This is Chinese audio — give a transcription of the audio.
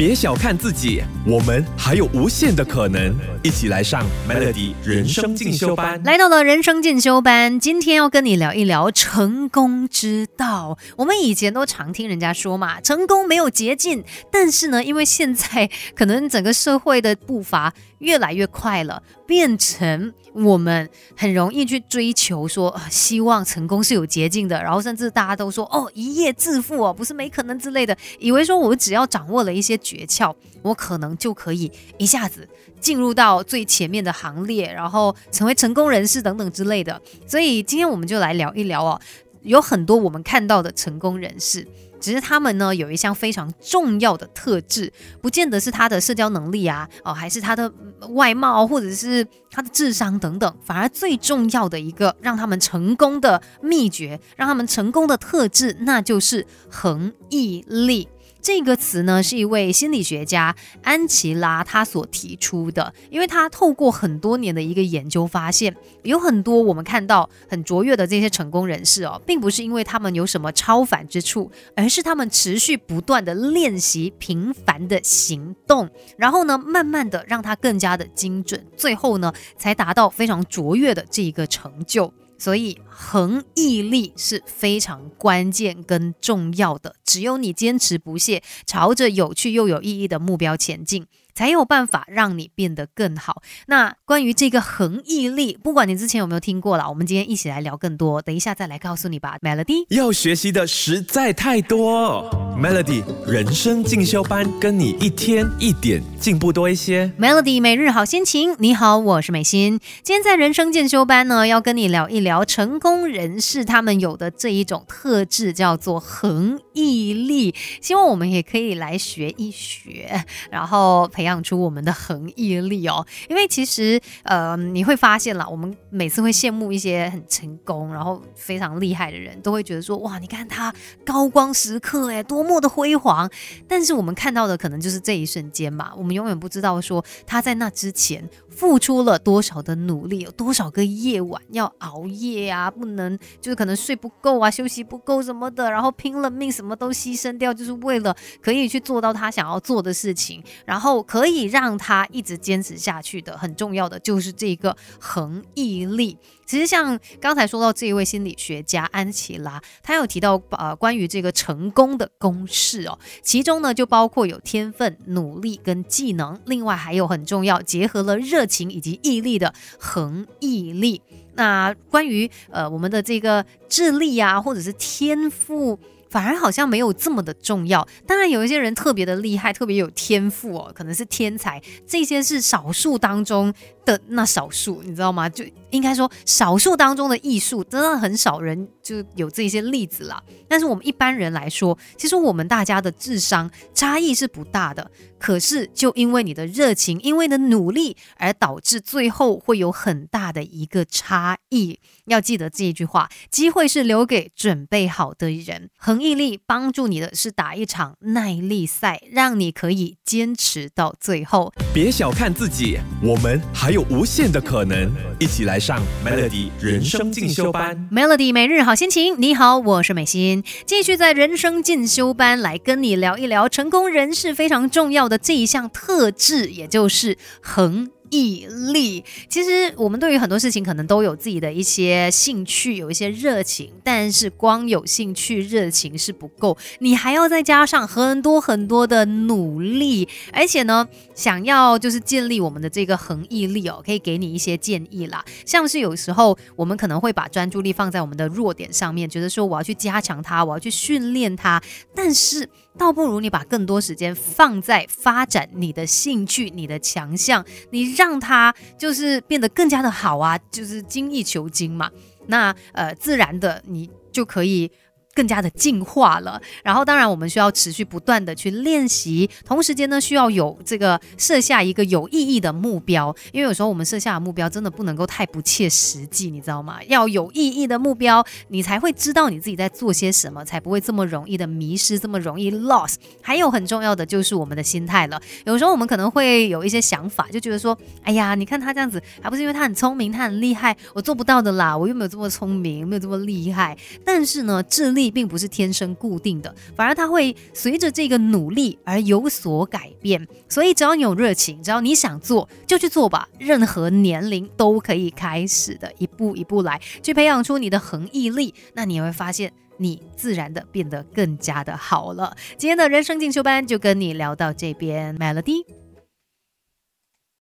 别小看自己，我们还有无限的可能。一起来上 Melody 人生进修班。来到了人生进修班，今天要跟你聊一聊成功之道。我们以前都常听人家说嘛，成功没有捷径。但是呢，因为现在可能整个社会的步伐越来越快了，变成我们很容易去追求说，希望成功是有捷径的。然后甚至大家都说，哦，一夜致富哦，不是没可能之类的，以为说我只要掌握了一些。诀窍，我可能就可以一下子进入到最前面的行列，然后成为成功人士等等之类的。所以今天我们就来聊一聊哦，有很多我们看到的成功人士，只是他们呢有一项非常重要的特质，不见得是他的社交能力啊，哦，还是他的外貌，或者是他的智商等等，反而最重要的一个让他们成功的秘诀，让他们成功的特质，那就是恒毅力。这个词呢，是一位心理学家安琪拉他所提出的，因为他透过很多年的一个研究发现，有很多我们看到很卓越的这些成功人士哦，并不是因为他们有什么超凡之处，而是他们持续不断的练习频繁的行动，然后呢，慢慢的让他更加的精准，最后呢，才达到非常卓越的这一个成就。所以，恒毅力是非常关键跟重要的。只有你坚持不懈，朝着有趣又有意义的目标前进。才有办法让你变得更好。那关于这个恒毅力，不管你之前有没有听过了，我们今天一起来聊更多。等一下再来告诉你吧。Melody 要学习的实在太多，Melody 人生进修班跟你一天一点进步多一些。Melody 每日好心情，你好，我是美心。今天在人生进修班呢，要跟你聊一聊成功人士他们有的这一种特质，叫做恒毅力。希望我们也可以来学一学，然后。培养亮出我们的恒毅力哦，因为其实呃你会发现啦，我们每次会羡慕一些很成功然后非常厉害的人，都会觉得说哇，你看他高光时刻哎，多么的辉煌。但是我们看到的可能就是这一瞬间嘛，我们永远不知道说他在那之前付出了多少的努力，有多少个夜晚要熬夜啊，不能就是可能睡不够啊，休息不够什么的，然后拼了命什么都牺牲掉，就是为了可以去做到他想要做的事情，然后。可以让他一直坚持下去的，很重要的就是这个恒毅力。其实像刚才说到这一位心理学家安琪拉，他有提到呃关于这个成功的公式哦，其中呢就包括有天分、努力跟技能，另外还有很重要结合了热情以及毅力的恒毅力。那关于呃我们的这个智力啊，或者是天赋。反而好像没有这么的重要。当然，有一些人特别的厉害，特别有天赋哦，可能是天才，这些是少数当中。的那少数，你知道吗？就应该说少数当中的艺术，真的很少人就有这些例子啦。但是我们一般人来说，其实我们大家的智商差异是不大的。可是就因为你的热情，因为你的努力，而导致最后会有很大的一个差异。要记得这一句话：机会是留给准备好的人。恒毅力帮助你的是打一场耐力赛，让你可以坚持到最后。别小看自己，我们。还有无限的可能，一起来上 Melody 人生进修班。Melody 每日好心情，你好，我是美心，继续在人生进修班来跟你聊一聊成功人士非常重要的这一项特质，也就是恒。毅力，其实我们对于很多事情可能都有自己的一些兴趣，有一些热情，但是光有兴趣、热情是不够，你还要再加上很多很多的努力，而且呢，想要就是建立我们的这个恒毅力哦，可以给你一些建议啦，像是有时候我们可能会把专注力放在我们的弱点上面，觉得说我要去加强它，我要去训练它，但是。倒不如你把更多时间放在发展你的兴趣、你的强项，你让它就是变得更加的好啊，就是精益求精嘛。那呃，自然的你就可以。更加的进化了，然后当然我们需要持续不断的去练习，同时间呢需要有这个设下一个有意义的目标，因为有时候我们设下的目标真的不能够太不切实际，你知道吗？要有意义的目标，你才会知道你自己在做些什么，才不会这么容易的迷失，这么容易 lost。还有很重要的就是我们的心态了，有时候我们可能会有一些想法，就觉得说，哎呀，你看他这样子，还不是因为他很聪明，他很厉害，我做不到的啦，我又没有这么聪明，没有这么厉害。但是呢，智力。力并不是天生固定的，反而它会随着这个努力而有所改变。所以只要你有热情，只要你想做，就去做吧。任何年龄都可以开始的，一步一步来，去培养出你的恒毅力。那你也会发现，你自然的变得更加的好了。今天的人生进修班就跟你聊到这边，Melody。